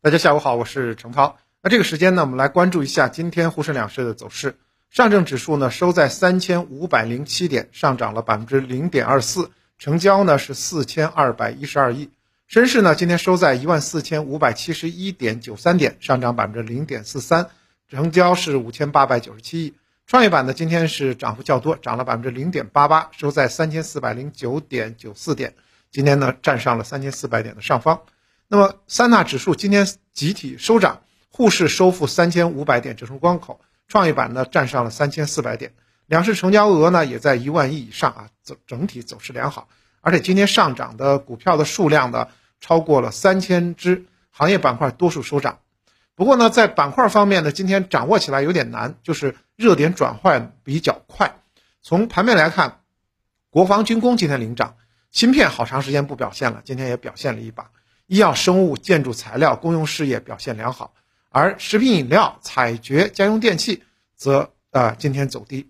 大家下午好，我是程涛。那这个时间呢，我们来关注一下今天沪深两市的走势。上证指数呢收在三千五百零七点，上涨了百分之零点二四，成交呢是四千二百一十二亿。深市呢今天收在一万四千五百七十一点九三点，上涨百分之零点四三，成交是五千八百九十七亿。创业板呢今天是涨幅较多，涨了百分之零点八八，收在三千四百零九点九四点，今天呢站上了三千四百点的上方。那么三大指数今天集体收涨，沪市收复三千五百点整数关口，创业板呢站上了三千四百点，两市成交额呢也在一万亿以上啊，整整体走势良好，而且今天上涨的股票的数量呢超过了三千只，行业板块多数收涨。不过呢，在板块方面呢，今天掌握起来有点难，就是热点转换比较快。从盘面来看，国防军工今天领涨，芯片好长时间不表现了，今天也表现了一把。医药、生物、建筑材料、公用事业表现良好，而食品饮料、采掘、家用电器则呃今天走低。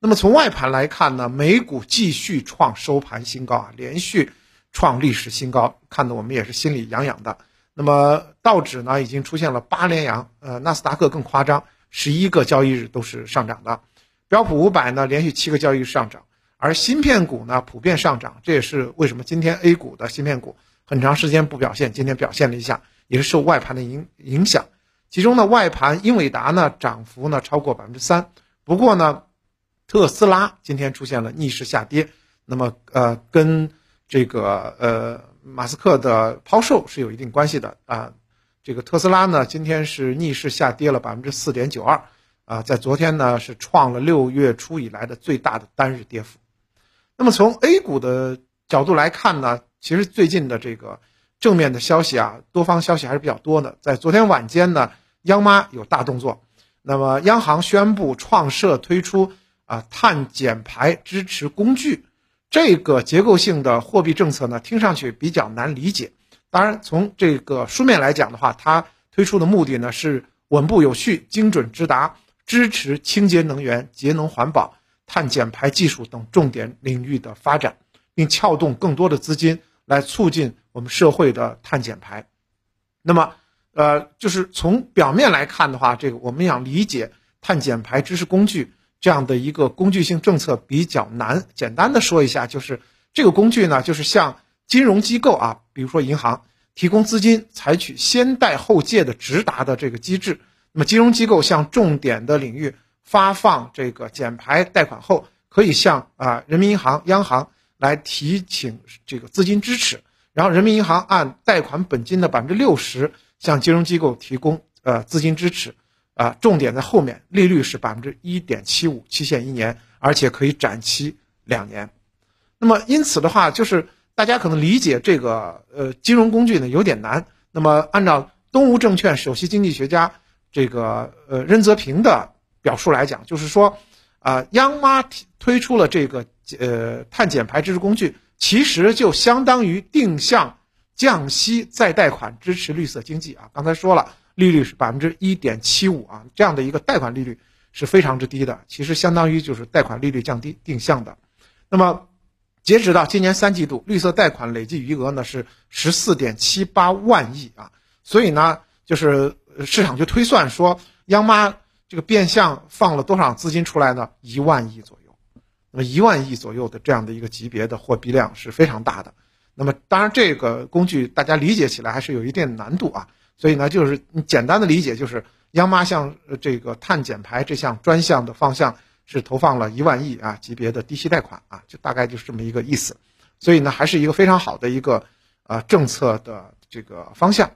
那么从外盘来看呢，美股继续创收盘新高啊，连续创历史新高，看得我们也是心里痒痒的。那么道指呢已经出现了八连阳，呃，纳斯达克更夸张，十一个交易日都是上涨的，标普五百呢连续七个交易日上涨，而芯片股呢普遍上涨，这也是为什么今天 A 股的芯片股。很长时间不表现，今天表现了一下，也是受外盘的影影响。其中呢，外盘英伟达呢涨幅呢超过百分之三，不过呢，特斯拉今天出现了逆势下跌。那么呃，跟这个呃马斯克的抛售是有一定关系的啊。这个特斯拉呢今天是逆势下跌了百分之四点九二啊，在昨天呢是创了六月初以来的最大的单日跌幅。那么从 A 股的角度来看呢？其实最近的这个正面的消息啊，多方消息还是比较多的。在昨天晚间呢，央妈有大动作，那么央行宣布创设推出啊碳减排支持工具，这个结构性的货币政策呢，听上去比较难理解。当然，从这个书面来讲的话，它推出的目的呢是稳步有序、精准直达，支持清洁能源、节能环保、碳减排技术等重点领域的发展，并撬动更多的资金。来促进我们社会的碳减排，那么，呃，就是从表面来看的话，这个我们想理解碳减排支持工具这样的一个工具性政策比较难。简单的说一下，就是这个工具呢，就是向金融机构啊，比如说银行提供资金，采取先贷后借的直达的这个机制。那么，金融机构向重点的领域发放这个减排贷款后，可以向啊人民银行、央行。来提请这个资金支持，然后人民银行按贷款本金的百分之六十向金融机构提供呃资金支持，啊，重点在后面，利率是百分之一点七五，期限一年，而且可以展期两年。那么因此的话，就是大家可能理解这个呃金融工具呢有点难。那么按照东吴证券首席经济学家这个呃任泽平的表述来讲，就是说啊，央妈推出了这个。呃，碳减排支持工具其实就相当于定向降息再贷款支持绿色经济啊。刚才说了，利率是百分之一点七五啊，这样的一个贷款利率是非常之低的，其实相当于就是贷款利率降低定向的。那么，截止到今年三季度，绿色贷款累计余额呢是十四点七八万亿啊。所以呢，就是市场就推算说，央妈这个变相放了多少资金出来呢？一万亿左右。那么一万亿左右的这样的一个级别的货币量是非常大的。那么当然这个工具大家理解起来还是有一定难度啊。所以呢，就是你简单的理解就是央妈向这个碳减排这项专项的方向是投放了一万亿啊级别的低息贷款啊，就大概就是这么一个意思。所以呢，还是一个非常好的一个呃政策的这个方向。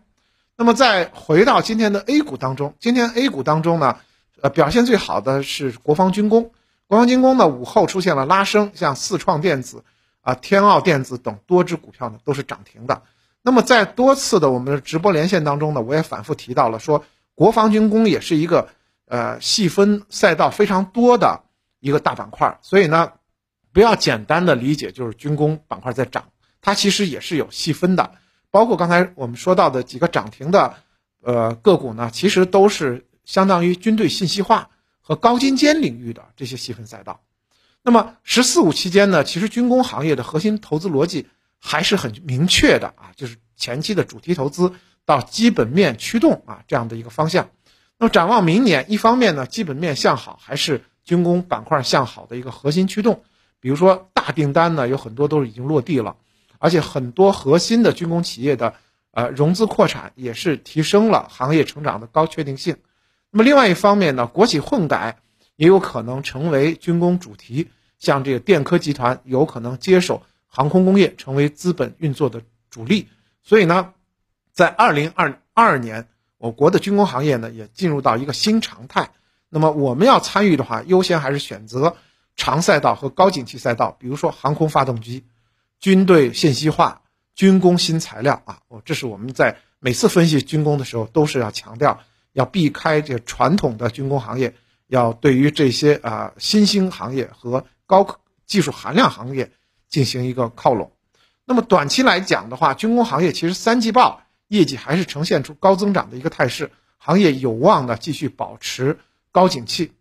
那么再回到今天的 A 股当中，今天 A 股当中呢，呃表现最好的是国防军工。国防军工呢，午后出现了拉升，像四创电子、啊天奥电子等多只股票呢都是涨停的。那么在多次的我们的直播连线当中呢，我也反复提到了说，国防军工也是一个呃细分赛道非常多的一个大板块。所以呢，不要简单的理解就是军工板块在涨，它其实也是有细分的。包括刚才我们说到的几个涨停的呃个股呢，其实都是相当于军队信息化。和高精尖领域的这些细分赛道，那么“十四五”期间呢，其实军工行业的核心投资逻辑还是很明确的啊，就是前期的主题投资，到基本面驱动啊这样的一个方向。那么展望明年，一方面呢，基本面向好，还是军工板块向好的一个核心驱动。比如说大订单呢，有很多都是已经落地了，而且很多核心的军工企业的呃融资扩产也是提升了行业成长的高确定性。那么另外一方面呢，国企混改也有可能成为军工主题，像这个电科集团有可能接手航空工业，成为资本运作的主力。所以呢，在二零二二年。我国的军工行业呢，也进入到一个新常态。那么我们要参与的话，优先还是选择长赛道和高景气赛道，比如说航空发动机、军队信息化、军工新材料啊。我，这是我们在每次分析军工的时候，都是要强调要避开这传统的军工行业，要对于这些啊新兴行业和高技术含量行业进行一个靠拢。那么短期来讲的话，军工行业其实三季报。业绩还是呈现出高增长的一个态势，行业有望呢继续保持高景气。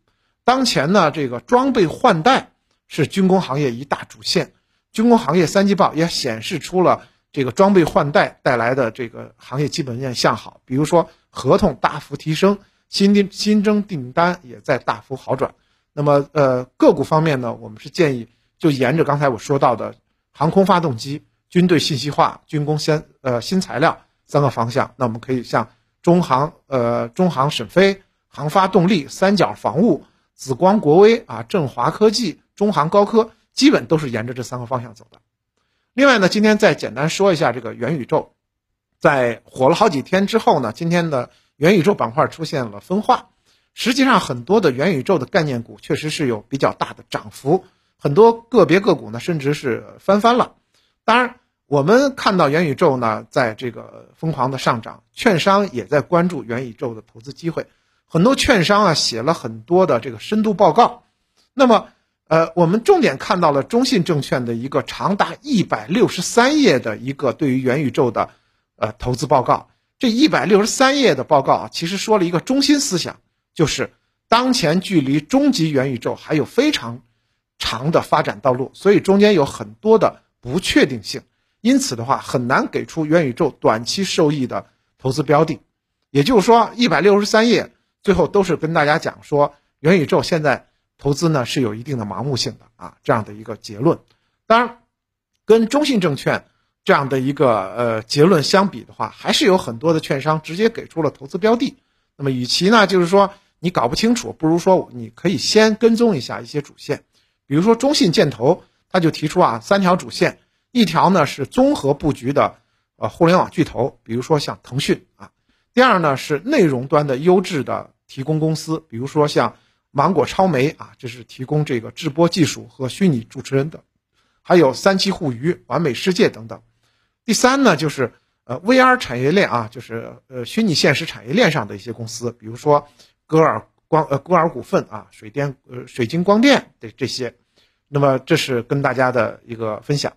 当前呢，这个装备换代是军工行业一大主线，军工行业三季报也显示出了这个装备换代带来的这个行业基本面向好，比如说合同大幅提升，新订新增订单也在大幅好转。那么，呃，个股方面呢，我们是建议就沿着刚才我说到的航空发动机、军队信息化、军工先呃新材料。三个方向，那我们可以像中航、呃中航沈飞、航发动力、三角防务、紫光国威啊、振华科技、中航高科，基本都是沿着这三个方向走的。另外呢，今天再简单说一下这个元宇宙，在火了好几天之后呢，今天的元宇宙板块出现了分化。实际上，很多的元宇宙的概念股确实是有比较大的涨幅，很多个别个股呢甚至是翻番了。当然。我们看到元宇宙呢，在这个疯狂的上涨，券商也在关注元宇宙的投资机会，很多券商啊写了很多的这个深度报告。那么，呃，我们重点看到了中信证券的一个长达一百六十三页的一个对于元宇宙的呃投资报告。这一百六十三页的报告啊，其实说了一个中心思想，就是当前距离终极元宇宙还有非常长的发展道路，所以中间有很多的不确定性。因此的话，很难给出元宇宙短期收益的投资标的。也就是说，一百六十三页最后都是跟大家讲说，元宇宙现在投资呢是有一定的盲目性的啊，这样的一个结论。当然，跟中信证券这样的一个呃结论相比的话，还是有很多的券商直接给出了投资标的。那么，与其呢就是说你搞不清楚，不如说你可以先跟踪一下一些主线，比如说中信建投，他就提出啊三条主线。一条呢是综合布局的，呃，互联网巨头，比如说像腾讯啊；第二呢是内容端的优质的提供公司，比如说像芒果超媒啊，这是提供这个直播技术和虚拟主持人的；还有三七互娱、完美世界等等。第三呢就是呃 VR 产业链啊，就是呃虚拟现实产业链上的一些公司，比如说歌尔光呃歌尔股份啊、水电呃水晶光电的这些。那么这是跟大家的一个分享。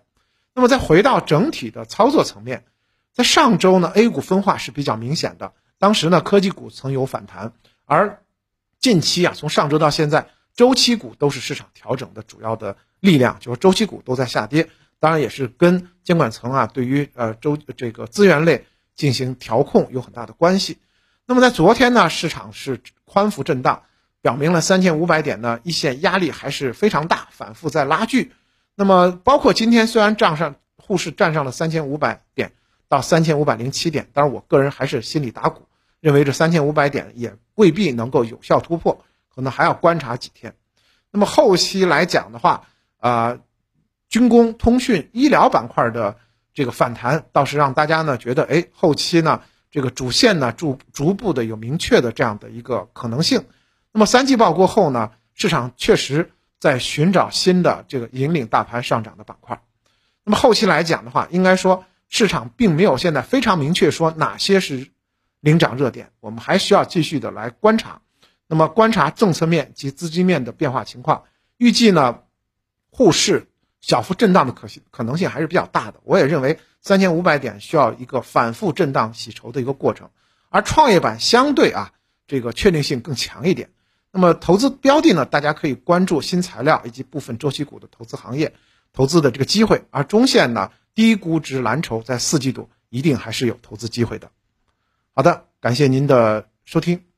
那么再回到整体的操作层面，在上周呢，A 股分化是比较明显的。当时呢，科技股曾有反弹，而近期啊，从上周到现在，周期股都是市场调整的主要的力量，就是周期股都在下跌。当然也是跟监管层啊对于呃周这个资源类进行调控有很大的关系。那么在昨天呢，市场是宽幅震荡，表明了三千五百点呢一线压力还是非常大，反复在拉锯。那么，包括今天虽然账上沪市站上了三千五百点到三千五百零七点，但是我个人还是心里打鼓，认为这三千五百点也未必能够有效突破，可能还要观察几天。那么后期来讲的话，啊，军工、通讯、医疗板块的这个反弹，倒是让大家呢觉得，哎，后期呢这个主线呢逐逐步的有明确的这样的一个可能性。那么三季报过后呢，市场确实。在寻找新的这个引领大盘上涨的板块，那么后期来讲的话，应该说市场并没有现在非常明确说哪些是领涨热点，我们还需要继续的来观察。那么观察政策面及资金面的变化情况，预计呢，沪市小幅震荡的可可能性还是比较大的。我也认为三千五百点需要一个反复震荡洗筹的一个过程，而创业板相对啊这个确定性更强一点。那么投资标的呢？大家可以关注新材料以及部分周期股的投资行业投资的这个机会，而中线呢，低估值蓝筹在四季度一定还是有投资机会的。好的，感谢您的收听。